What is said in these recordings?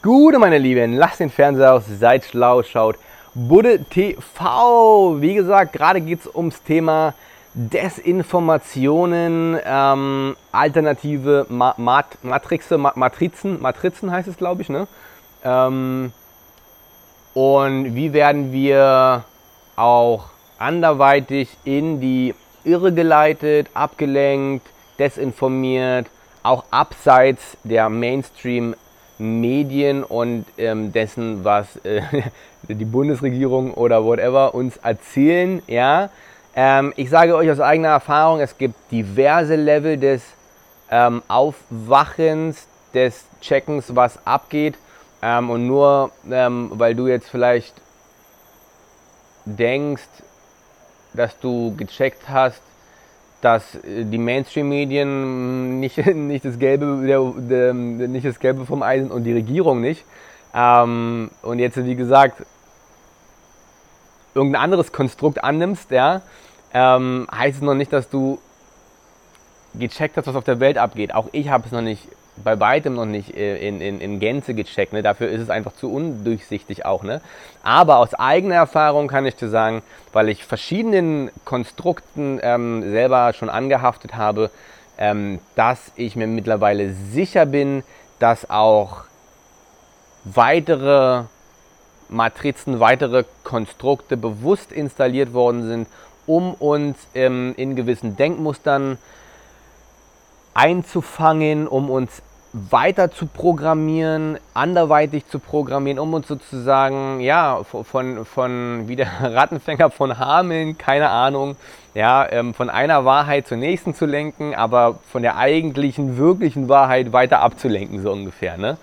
Gute, meine Lieben, lasst den Fernseher aus, seid schlau, schaut Budde TV. Wie gesagt, gerade geht es ums Thema Desinformationen, ähm, alternative Ma Mat Matrixe, Ma Matrizen, Matrizen heißt es, glaube ich, ne? Ähm, und wie werden wir auch anderweitig in die Irre geleitet, abgelenkt, desinformiert, auch abseits der Mainstream Medien und ähm, dessen, was äh, die Bundesregierung oder whatever uns erzählen. Ja, ähm, ich sage euch aus eigener Erfahrung, es gibt diverse Level des ähm, Aufwachens, des Checkens, was abgeht. Ähm, und nur ähm, weil du jetzt vielleicht denkst, dass du gecheckt hast, dass äh, die Mainstream-Medien nicht, nicht, das Gelbe, der, der, nicht das Gelbe vom Eisen und die Regierung nicht. Ähm, und jetzt, wie gesagt, irgendein anderes Konstrukt annimmst, ja, ähm, heißt es noch nicht, dass du gecheckt hast, was auf der Welt abgeht. Auch ich habe es noch nicht bei weitem noch nicht äh, in, in, in Gänze gecheckt. Ne? Dafür ist es einfach zu undurchsichtig auch. Ne? Aber aus eigener Erfahrung kann ich dir sagen, weil ich verschiedenen Konstrukten ähm, selber schon angehaftet habe, ähm, dass ich mir mittlerweile sicher bin, dass auch weitere Matrizen, weitere Konstrukte bewusst installiert worden sind, um uns ähm, in gewissen Denkmustern einzufangen, um uns weiter zu programmieren, anderweitig zu programmieren, um uns sozusagen, ja, von, von wie der Rattenfänger von Hameln, keine Ahnung, ja, ähm, von einer Wahrheit zur nächsten zu lenken, aber von der eigentlichen, wirklichen Wahrheit weiter abzulenken, so ungefähr, ne?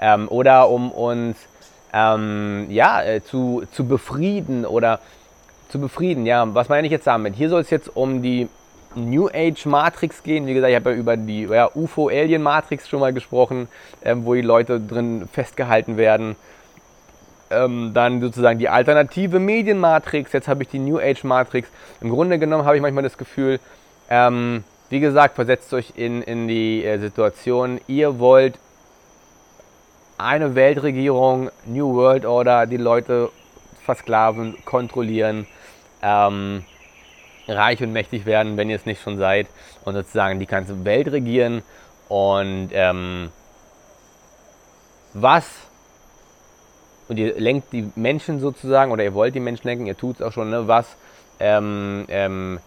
Ähm, oder um uns, ähm, ja, äh, zu, zu befrieden oder zu befrieden, ja, was meine ich jetzt damit? Hier soll es jetzt um die New Age Matrix gehen. Wie gesagt, ich habe ja über die ja, UFO Alien Matrix schon mal gesprochen, ähm, wo die Leute drin festgehalten werden. Ähm, dann sozusagen die alternative Medienmatrix. Jetzt habe ich die New Age Matrix. Im Grunde genommen habe ich manchmal das Gefühl, ähm, wie gesagt, versetzt euch in, in die äh, Situation, ihr wollt eine Weltregierung, New World Order, die Leute versklaven, kontrollieren. Ähm, reich und mächtig werden, wenn ihr es nicht schon seid, und sozusagen die ganze Welt regieren. Und ähm, was, und ihr lenkt die Menschen sozusagen, oder ihr wollt die Menschen lenken, ihr tut es auch schon, ne, was, ähm, ähm,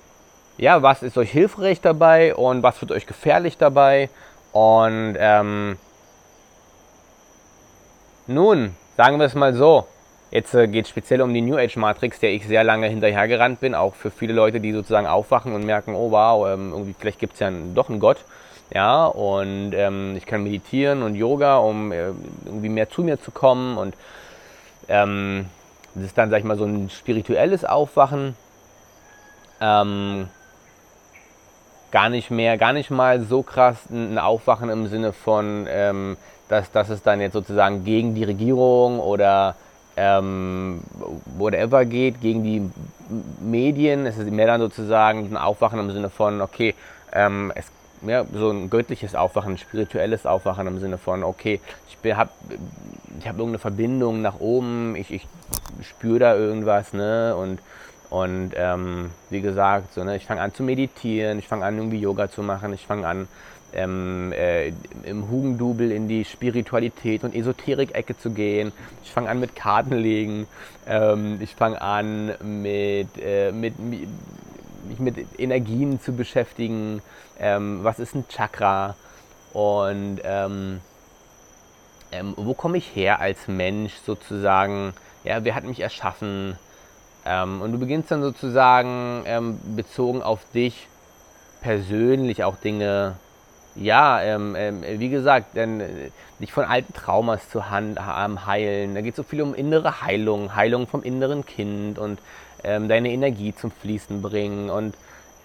ja, was ist euch hilfreich dabei und was wird euch gefährlich dabei. Und ähm, nun, sagen wir es mal so, Jetzt äh, geht es speziell um die New Age Matrix, der ich sehr lange hinterhergerannt bin, auch für viele Leute, die sozusagen aufwachen und merken, oh wow, ähm, irgendwie vielleicht gibt es ja doch einen Gott. Ja, und ähm, ich kann meditieren und Yoga, um äh, irgendwie mehr zu mir zu kommen. Und ähm, das ist dann, sag ich mal, so ein spirituelles Aufwachen. Ähm, gar nicht mehr, gar nicht mal so krass ein Aufwachen im Sinne von, ähm, dass, dass es dann jetzt sozusagen gegen die Regierung oder ähm, whatever geht, gegen die Medien. Es ist mehr dann sozusagen ein Aufwachen im Sinne von, okay, ähm, es, ja, so ein göttliches Aufwachen, ein spirituelles Aufwachen im Sinne von, okay, ich habe ich hab irgendeine Verbindung nach oben, ich, ich spüre da irgendwas, ne, und und ähm, wie gesagt, so, ne, ich fange an zu meditieren, ich fange an irgendwie Yoga zu machen, ich fange an ähm, äh, im Hugendubel in die Spiritualität und Esoterik-Ecke zu gehen. Ich fange an mit Kartenlegen. Ähm, ich fange an mit, äh, mit, mich mit Energien zu beschäftigen. Ähm, was ist ein Chakra? Und ähm, ähm, wo komme ich her als Mensch sozusagen? Ja, wer hat mich erschaffen? Ähm, und du beginnst dann sozusagen bezogen auf dich persönlich auch Dinge ja, ähm, ähm, wie gesagt, äh, nicht von alten Traumas zu ähm, heilen. Da geht es so viel um innere Heilung, Heilung vom inneren Kind und ähm, deine Energie zum Fließen bringen und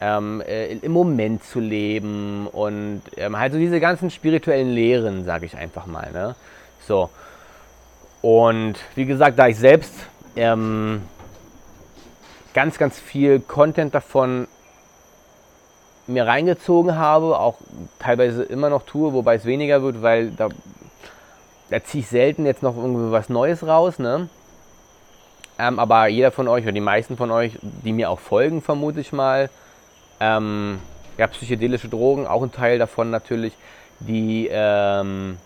ähm, äh, im Moment zu leben und ähm, halt so diese ganzen spirituellen Lehren, sage ich einfach mal. Ne? So. Und wie gesagt, da ich selbst ganz, ganz viel Content davon mir reingezogen habe, auch teilweise immer noch tue, wobei es weniger wird, weil da da ziehe ich selten jetzt noch irgendwie was Neues raus, ne? Ähm, aber jeder von euch oder die meisten von euch, die mir auch folgen, vermute ich mal, ähm, ja, psychedelische Drogen, auch ein Teil davon natürlich, die, ähm,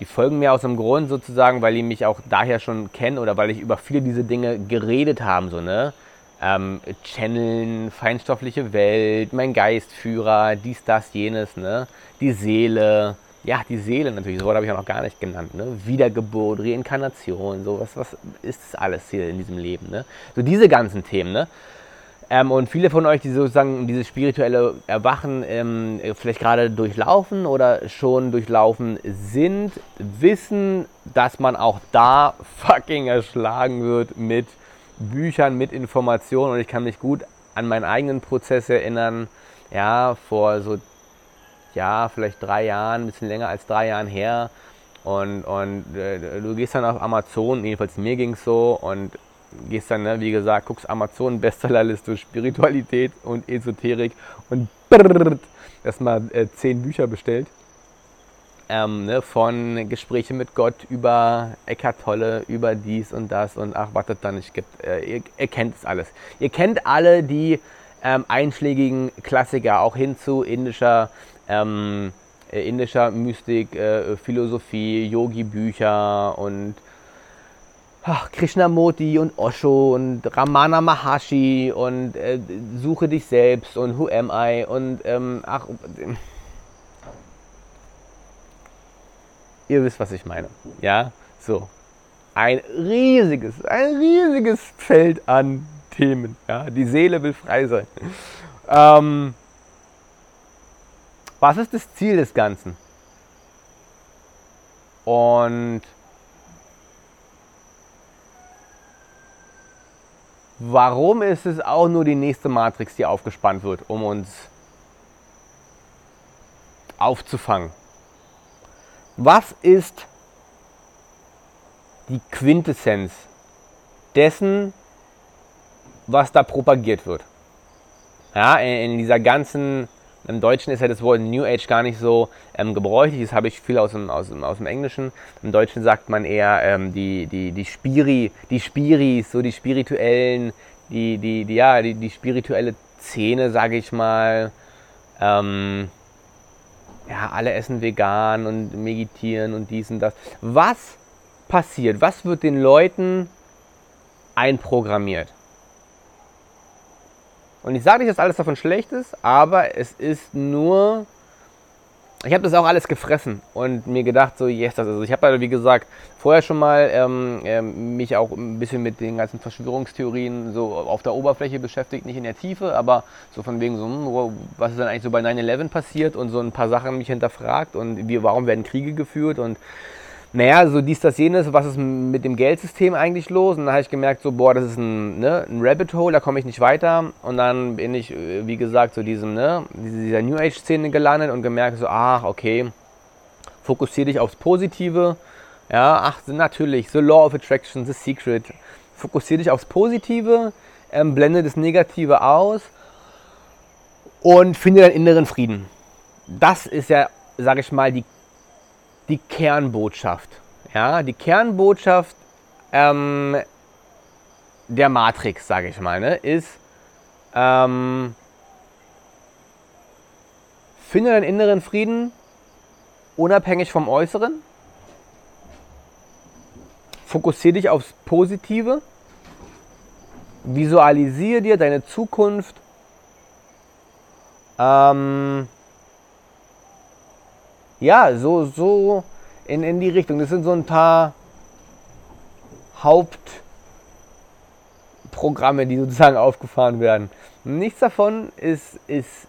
die folgen mir aus dem Grund sozusagen, weil die mich auch daher schon kennen oder weil ich über viele diese Dinge geredet habe, so, ne? Ähm, Channeln, feinstoffliche Welt, mein Geistführer, dies, das, jenes, ne? Die Seele, ja, die Seele natürlich, so habe ich auch noch gar nicht genannt, ne? Wiedergeburt, Reinkarnation, so was, was ist das alles hier in diesem Leben, ne? So diese ganzen Themen, ne? Ähm, und viele von euch, die sozusagen dieses spirituelle Erwachen ähm, vielleicht gerade durchlaufen oder schon durchlaufen sind, wissen, dass man auch da fucking erschlagen wird mit Büchern, mit Informationen. Und ich kann mich gut an meinen eigenen Prozess erinnern, ja, vor so ja, vielleicht drei Jahren, ein bisschen länger als drei Jahren her. Und, und äh, du gehst dann auf Amazon, jedenfalls mir ging es so, und gehst dann, ne, wie gesagt, guckst Amazon, Bestsellerliste, Spiritualität und Esoterik und brrrt, erstmal äh, zehn Bücher bestellt. Ähm, ne, von Gespräche mit Gott über Eckart Tolle, über dies und das und ach, was es da nicht gibt. Äh, ihr, ihr kennt es alles. Ihr kennt alle die ähm, einschlägigen Klassiker, auch hin zu indischer ähm, äh, indischer Mystik, äh, Philosophie, Yogi-Bücher und ach, Krishnamurti und Osho und Ramana Maharshi und äh, Suche dich selbst und Who Am I und ähm, ach, ihr wisst, was ich meine. Ja, so. Ein riesiges, ein riesiges Feld an Themen. Ja, die Seele will frei sein. Ähm, was ist das Ziel des Ganzen? Und warum ist es auch nur die nächste Matrix, die aufgespannt wird, um uns aufzufangen? Was ist die Quintessenz dessen, was da propagiert wird? Ja, in dieser ganzen im Deutschen ist ja das Wort New Age gar nicht so ähm, gebräuchlich. Das habe ich viel aus dem, aus, aus dem Englischen. Im Deutschen sagt man eher ähm, die, die, die Spiri, die Spiris, so die spirituellen, die, die, die, ja, die, die spirituelle Szene, sage ich mal. Ähm, ja, alle essen vegan und meditieren und dies und das. Was passiert? Was wird den Leuten einprogrammiert? Und ich sage nicht, dass alles davon schlecht ist, aber es ist nur. Ich habe das auch alles gefressen und mir gedacht, so, yes, das ist. Ich habe, wie gesagt, vorher schon mal ähm, ähm, mich auch ein bisschen mit den ganzen Verschwörungstheorien so auf der Oberfläche beschäftigt, nicht in der Tiefe, aber so von wegen so, hm, was ist denn eigentlich so bei 9-11 passiert und so ein paar Sachen mich hinterfragt und wie, warum werden Kriege geführt und naja, so dies, das, jenes, was ist mit dem Geldsystem eigentlich los? Und dann habe ich gemerkt, so, boah, das ist ein, ne, ein Rabbit Hole, da komme ich nicht weiter. Und dann bin ich, äh, wie gesagt, so diesem, ne, dieser New Age-Szene gelandet und gemerkt, so, ach, okay, fokussiere dich aufs Positive. Ja, ach, natürlich, The Law of Attraction, The Secret. Fokussiere dich aufs Positive, ähm, blende das Negative aus und finde deinen inneren Frieden. Das ist ja, sage ich mal, die die Kernbotschaft. Ja, die Kernbotschaft ähm, der Matrix, sage ich mal, ne, ist, ähm, finde deinen inneren Frieden unabhängig vom Äußeren. Fokussiere dich aufs Positive. Visualisiere dir deine Zukunft. Ähm, ja, so, so in, in die Richtung. Das sind so ein paar Hauptprogramme, die sozusagen aufgefahren werden. Nichts davon ist, ist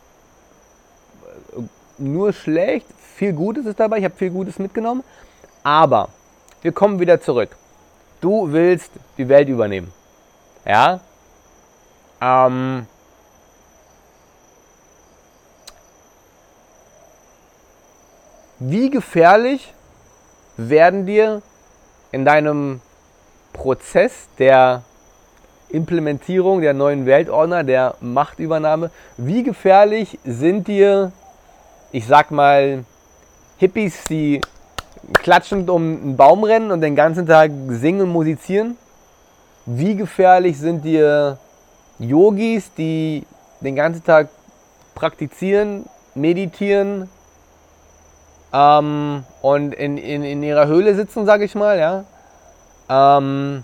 nur schlecht. Viel Gutes ist dabei. Ich habe viel Gutes mitgenommen. Aber wir kommen wieder zurück. Du willst die Welt übernehmen. Ja? Ähm, wie gefährlich werden dir in deinem Prozess der Implementierung der neuen Weltordner, der Machtübernahme, wie gefährlich sind dir, ich sag mal, Hippies, die klatschend um einen Baum rennen und den ganzen Tag singen und musizieren? Wie gefährlich sind dir Yogis, die den ganzen Tag praktizieren, meditieren ähm, und in, in, in ihrer Höhle sitzen, sage ich mal, ja? Ähm,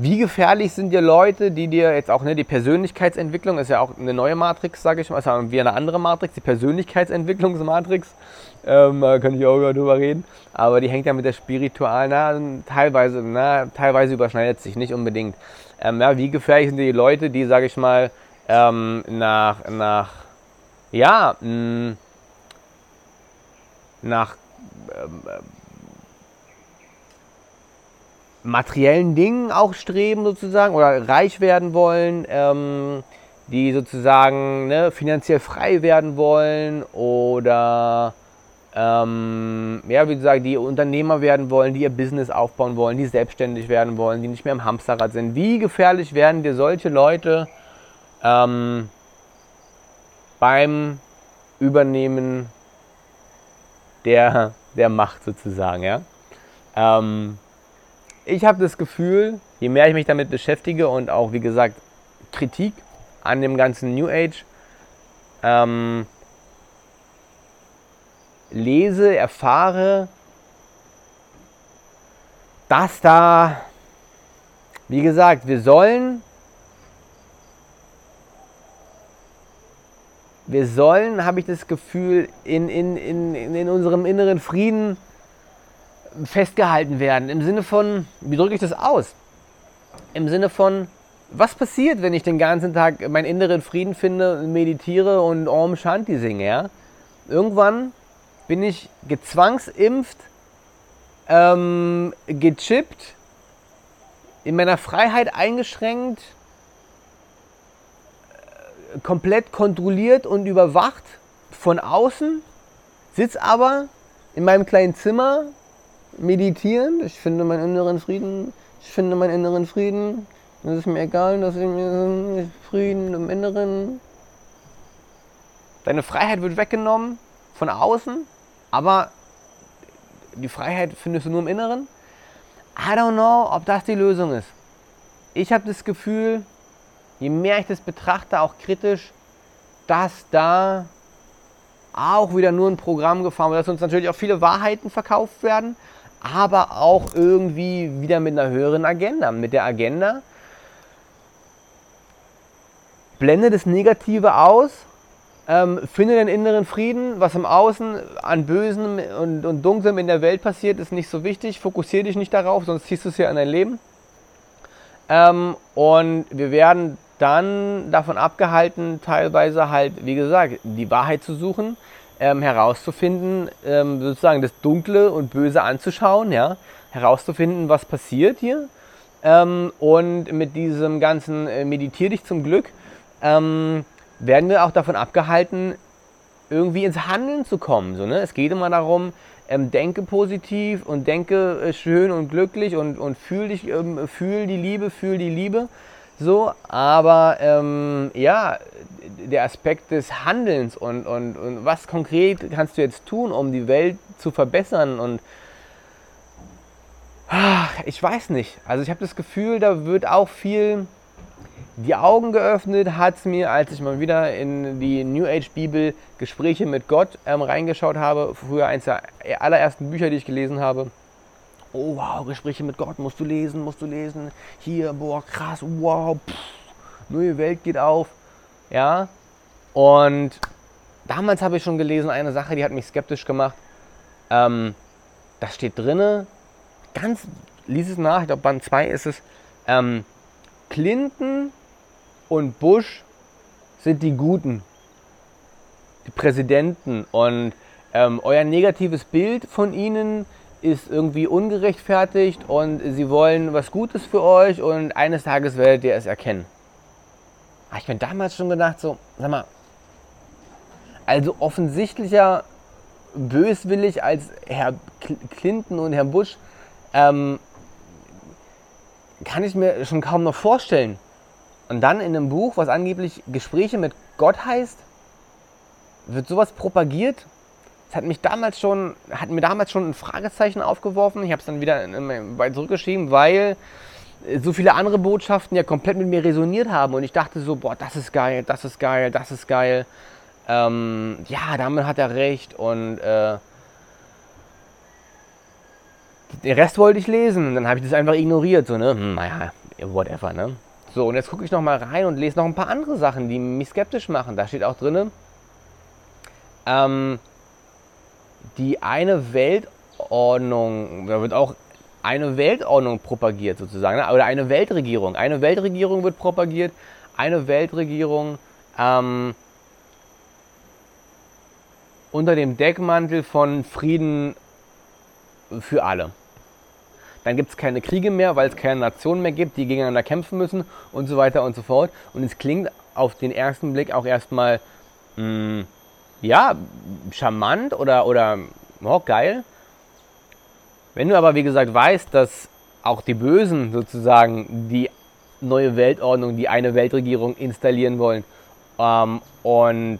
Wie gefährlich sind dir Leute, die dir jetzt auch, ne, die Persönlichkeitsentwicklung ist ja auch eine neue Matrix, sage ich mal, ist wie eine andere Matrix, die Persönlichkeitsentwicklungsmatrix, ähm, kann ich auch drüber reden, aber die hängt ja mit der spiritualen, na, teilweise, na, teilweise überschneidet sich, nicht unbedingt. Ähm, ja, wie gefährlich sind die Leute, die, sage ich mal, ähm, nach, nach, ja, mh, nach, ähm, materiellen Dingen auch streben sozusagen oder reich werden wollen, ähm, die sozusagen ne, finanziell frei werden wollen oder ähm, ja, wie gesagt, die Unternehmer werden wollen, die ihr Business aufbauen wollen, die selbstständig werden wollen, die nicht mehr im Hamsterrad sind. Wie gefährlich werden dir solche Leute ähm, beim Übernehmen der, der Macht sozusagen, ja? Ähm, ich habe das Gefühl, je mehr ich mich damit beschäftige und auch, wie gesagt, Kritik an dem ganzen New Age ähm, lese, erfahre, dass da, wie gesagt, wir sollen, wir sollen, habe ich das Gefühl, in, in, in, in unserem inneren Frieden festgehalten werden. Im Sinne von, wie drücke ich das aus? Im Sinne von, was passiert, wenn ich den ganzen Tag meinen inneren Frieden finde, meditiere und Om Shanti singe? Ja? Irgendwann bin ich gezwangsimpft, ähm, gechippt, in meiner Freiheit eingeschränkt, komplett kontrolliert und überwacht von außen, sitze aber in meinem kleinen Zimmer meditieren. Ich finde meinen inneren Frieden. Ich finde meinen inneren Frieden. Es ist mir egal, dass ich mir Frieden im Inneren. Deine Freiheit wird weggenommen von außen, aber die Freiheit findest du nur im Inneren. I don't know, ob das die Lösung ist. Ich habe das Gefühl, je mehr ich das betrachte, auch kritisch, dass da auch wieder nur ein Programm gefahren wird, dass uns natürlich auch viele Wahrheiten verkauft werden, aber auch irgendwie wieder mit einer höheren Agenda. Mit der Agenda, blende das Negative aus, ähm, finde den inneren Frieden, was im Außen an Bösen und, und Dunklem in der Welt passiert, ist nicht so wichtig. Fokussiere dich nicht darauf, sonst ziehst du es ja in dein Leben. Ähm, und wir werden dann davon abgehalten, teilweise halt, wie gesagt, die Wahrheit zu suchen ähm, herauszufinden, ähm, sozusagen das Dunkle und Böse anzuschauen, ja, herauszufinden, was passiert hier. Ähm, und mit diesem ganzen äh, Meditier dich zum Glück ähm, werden wir auch davon abgehalten, irgendwie ins Handeln zu kommen. So, ne? Es geht immer darum, ähm, denke positiv und denke äh, schön und glücklich und, und fühl dich, ähm, fühl die Liebe, fühl die Liebe. So, aber ähm, ja, der Aspekt des Handelns und, und, und was konkret kannst du jetzt tun, um die Welt zu verbessern und ich weiß nicht. Also ich habe das Gefühl, da wird auch viel die Augen geöffnet, hat es mir, als ich mal wieder in die New Age Bibel Gespräche mit Gott ähm, reingeschaut habe. Früher eines der allerersten Bücher, die ich gelesen habe oh wow, Gespräche mit Gott musst du lesen, musst du lesen. Hier, boah, krass, wow, pff, neue Welt geht auf. Ja, und damals habe ich schon gelesen, eine Sache, die hat mich skeptisch gemacht. Ähm, da steht drinne, ganz, lies es nach, ich glaube Band 2 ist es, ähm, Clinton und Bush sind die Guten, die Präsidenten und ähm, euer negatives Bild von ihnen ist irgendwie ungerechtfertigt und sie wollen was Gutes für euch und eines Tages werdet ihr es erkennen. Habe ich mir damals schon gedacht, so, sag mal, also offensichtlicher böswillig als Herr Clinton und Herr Bush, ähm, kann ich mir schon kaum noch vorstellen. Und dann in einem Buch, was angeblich Gespräche mit Gott heißt, wird sowas propagiert es hat mich damals schon, hat mir damals schon ein Fragezeichen aufgeworfen. Ich habe es dann wieder weit zurückgeschrieben, weil so viele andere Botschaften ja komplett mit mir resoniert haben und ich dachte so, boah, das ist geil, das ist geil, das ist geil. Ähm, ja, damit hat er recht und äh, den Rest wollte ich lesen. Dann habe ich das einfach ignoriert. So, ne? Hm, naja, whatever, ne? So, und jetzt gucke ich noch mal rein und lese noch ein paar andere Sachen, die mich skeptisch machen. Da steht auch drin, ähm, die eine Weltordnung, da wird auch eine Weltordnung propagiert sozusagen, ne? oder eine Weltregierung. Eine Weltregierung wird propagiert, eine Weltregierung ähm, unter dem Deckmantel von Frieden für alle. Dann gibt es keine Kriege mehr, weil es keine Nationen mehr gibt, die gegeneinander kämpfen müssen und so weiter und so fort. Und es klingt auf den ersten Blick auch erstmal, mh, hm, ja, charmant oder, oder oh, geil. Wenn du aber, wie gesagt, weißt, dass auch die Bösen sozusagen die neue Weltordnung, die eine Weltregierung installieren wollen ähm, und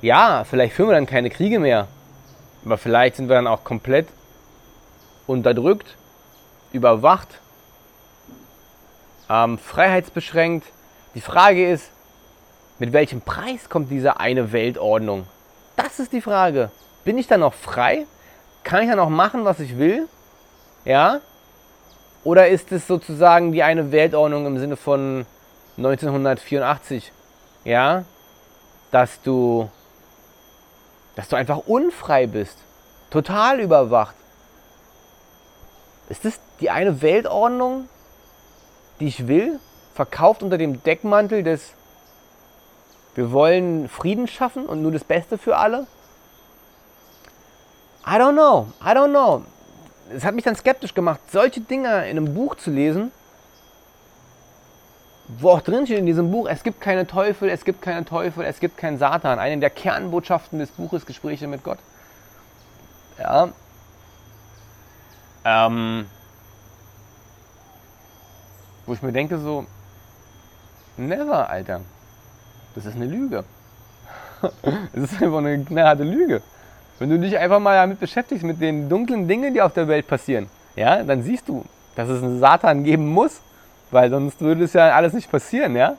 ja, vielleicht führen wir dann keine Kriege mehr, aber vielleicht sind wir dann auch komplett unterdrückt, überwacht, ähm, freiheitsbeschränkt. Die Frage ist, mit welchem Preis kommt diese eine Weltordnung? Das ist die Frage. Bin ich dann noch frei? Kann ich dann noch machen, was ich will? Ja? Oder ist es sozusagen die eine Weltordnung im Sinne von 1984? Ja? Dass du, dass du einfach unfrei bist. Total überwacht. Ist das die eine Weltordnung, die ich will? Verkauft unter dem Deckmantel des wir wollen Frieden schaffen und nur das Beste für alle? I don't know, I don't know. Es hat mich dann skeptisch gemacht, solche Dinge in einem Buch zu lesen, wo auch drin steht in diesem Buch, es gibt keine Teufel, es gibt keine Teufel, es gibt keinen Satan. Eine der Kernbotschaften des Buches Gespräche mit Gott. Ja, ähm, wo ich mir denke so, never, Alter. Das ist eine Lüge. Das ist einfach eine knallharte Lüge. Wenn du dich einfach mal damit beschäftigst, mit den dunklen Dingen, die auf der Welt passieren, ja, dann siehst du, dass es einen Satan geben muss, weil sonst würde es ja alles nicht passieren, ja.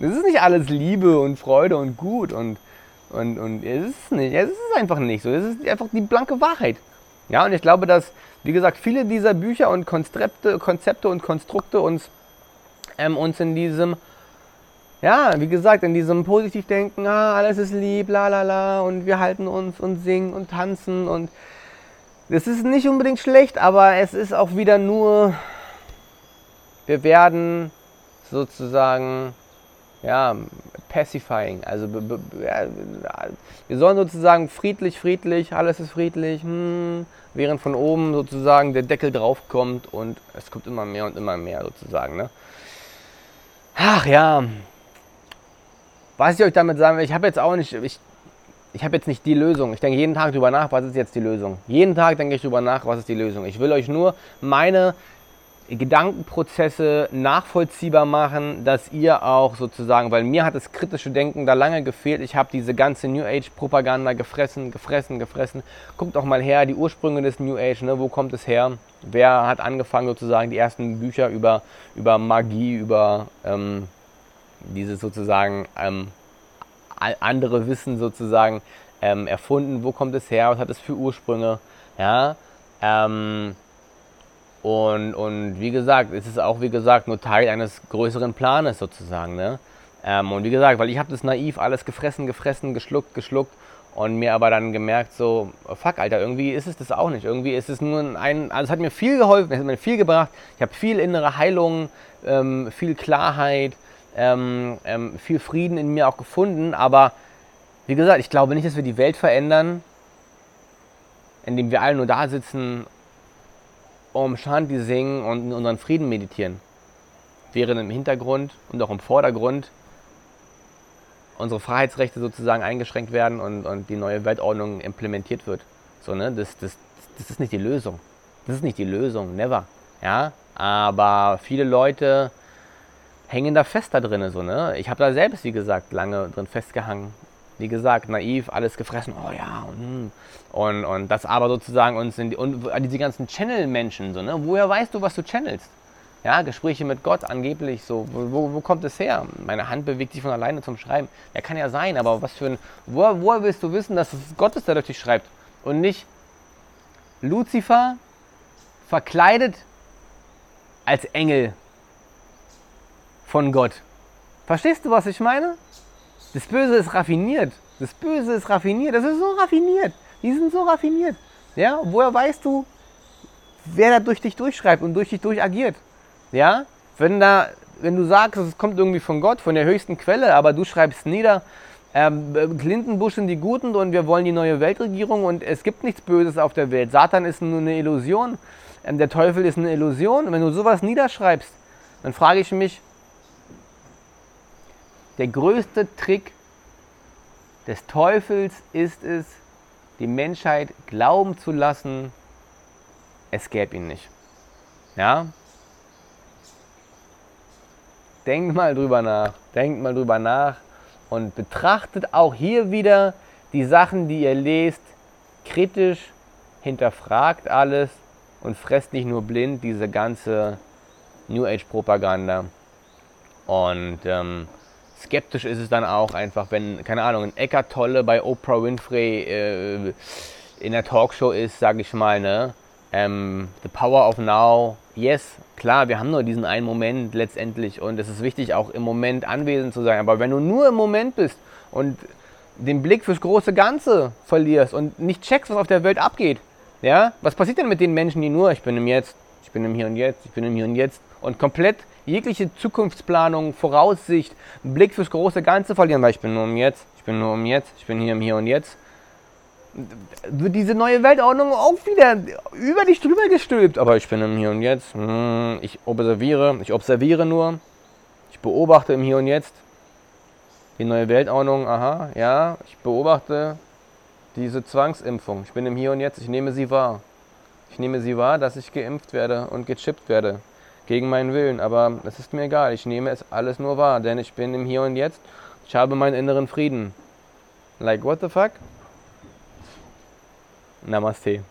Es ist nicht alles Liebe und Freude und Gut und, und, und es ist nicht, es ist einfach nicht so. Es ist einfach die blanke Wahrheit. Ja, und ich glaube, dass, wie gesagt, viele dieser Bücher und Konzepte, Konzepte und Konstrukte uns, ähm, uns in diesem, ja, wie gesagt, in diesem Positivdenken, ah, alles ist lieb, la la la, und wir halten uns und singen und tanzen und das ist nicht unbedingt schlecht, aber es ist auch wieder nur, wir werden sozusagen, ja, pacifying. Also wir sollen sozusagen friedlich, friedlich, alles ist friedlich, hm, während von oben sozusagen der Deckel drauf kommt und es kommt immer mehr und immer mehr sozusagen. Ne? Ach ja, was ich euch damit sagen will, ich habe jetzt auch nicht, ich, ich habe jetzt nicht die Lösung. Ich denke jeden Tag drüber nach, was ist jetzt die Lösung. Jeden Tag denke ich drüber nach, was ist die Lösung. Ich will euch nur meine Gedankenprozesse nachvollziehbar machen, dass ihr auch sozusagen, weil mir hat das kritische Denken da lange gefehlt. Ich habe diese ganze New Age Propaganda gefressen, gefressen, gefressen. Guckt auch mal her, die Ursprünge des New Age, ne, wo kommt es her? Wer hat angefangen sozusagen die ersten Bücher über, über Magie, über ähm, dieses sozusagen ähm, andere Wissen sozusagen ähm, erfunden? Wo kommt es her? Was hat es für Ursprünge? Ja, ähm, und, und wie gesagt, es ist auch, wie gesagt, nur Teil eines größeren Planes sozusagen. Ne? Ähm, und wie gesagt, weil ich habe das naiv alles gefressen, gefressen, geschluckt, geschluckt und mir aber dann gemerkt, so, fuck, Alter, irgendwie ist es das auch nicht. Irgendwie ist es nur ein, also es hat mir viel geholfen, es hat mir viel gebracht. Ich habe viel innere Heilung, ähm, viel Klarheit, ähm, ähm, viel Frieden in mir auch gefunden. Aber wie gesagt, ich glaube nicht, dass wir die Welt verändern, indem wir alle nur da sitzen Om Shanti singen und unseren Frieden meditieren. Während im Hintergrund und auch im Vordergrund unsere Freiheitsrechte sozusagen eingeschränkt werden und, und die neue Weltordnung implementiert wird. So, ne? das, das, das ist nicht die Lösung. Das ist nicht die Lösung, never. Ja? Aber viele Leute hängen da fest da drin. So, ne? Ich habe da selbst, wie gesagt, lange drin festgehangen. wie gesagt, naiv, alles gefressen, oh ja, und, hm. und, und das aber sozusagen uns in die, und diese ganzen Channel-Menschen, so, ne? woher weißt du, was du channelst? Ja, Gespräche mit Gott angeblich, so, wo, wo kommt es her? Meine Hand bewegt sich von alleine zum Schreiben. Ja, kann ja sein, aber was für ein, woher, woher willst du wissen, dass es Gott ist, der durch dich schreibt und nicht Luzifer verkleidet als Engel von Gott? Verstehst du, was ich meine? Das Böse ist raffiniert. Das Böse ist raffiniert. Das ist so raffiniert. Die sind so raffiniert. Ja, woher weißt du, wer da durch dich durchschreibt und durch dich durch agiert? Ja, wenn da, wenn du sagst, es kommt irgendwie von Gott, von der höchsten Quelle, aber du schreibst nieder, ähm, Clinton-Bush sind die Guten und wir wollen die neue Weltregierung und es gibt nichts Böses auf der Welt. Satan ist nur eine Illusion, ähm, der Teufel ist eine Illusion. Und wenn du sowas niederschreibst, dann frage ich mich, der größte Trick des Teufels ist es, die Menschheit glauben zu lassen, es gäbe ihn nicht. Ja? Denkt mal drüber nach, denkt mal drüber nach und betrachtet auch hier wieder die Sachen, die ihr lest, kritisch, hinterfragt alles und fresst nicht nur blind diese ganze New Age Propaganda. Und ähm, skeptisch ist es dann auch einfach, wenn, keine Ahnung, ein Eckart Tolle bei Oprah Winfrey äh, in der Talkshow ist, sage ich mal, ne? Ähm, the Power of Now, yes, klar, wir haben nur diesen einen Moment letztendlich und es ist wichtig, auch im Moment anwesend zu sein. Aber wenn du nur im Moment bist und den Blick fürs große Ganze verlierst und nicht checkst, was auf der Welt abgeht, ja, was passiert denn mit den Menschen, die nur, ich bin im Jetzt, ich bin im Hier und Jetzt, ich bin im Hier und Jetzt und komplett jegliche Zukunftsplanung, Voraussicht, Blick fürs große Ganze verlieren, weil ich bin nur im Jetzt, ich bin nur im Jetzt, ich bin hier im Hier und Jetzt. Wird diese neue Weltordnung auch wieder über dich drüber gestülpt. Aber ich bin im Hier und Jetzt. Hm, ich observiere, ich observiere nur. Ich beobachte im Hier und Jetzt. Die neue Weltordnung, aha, ja, ich beobachte diese Zwangsimpfung. Ich bin im Hier und Jetzt, ich nehme sie wahr. Ich nehme sie wahr, dass ich geimpft werde und gechippt werde gegen meinen Willen, aber es ist mir egal, ich nehme es alles nur wahr, denn ich bin im Hier und Jetzt, ich habe meinen inneren Frieden. Like, what the fuck? Namaste.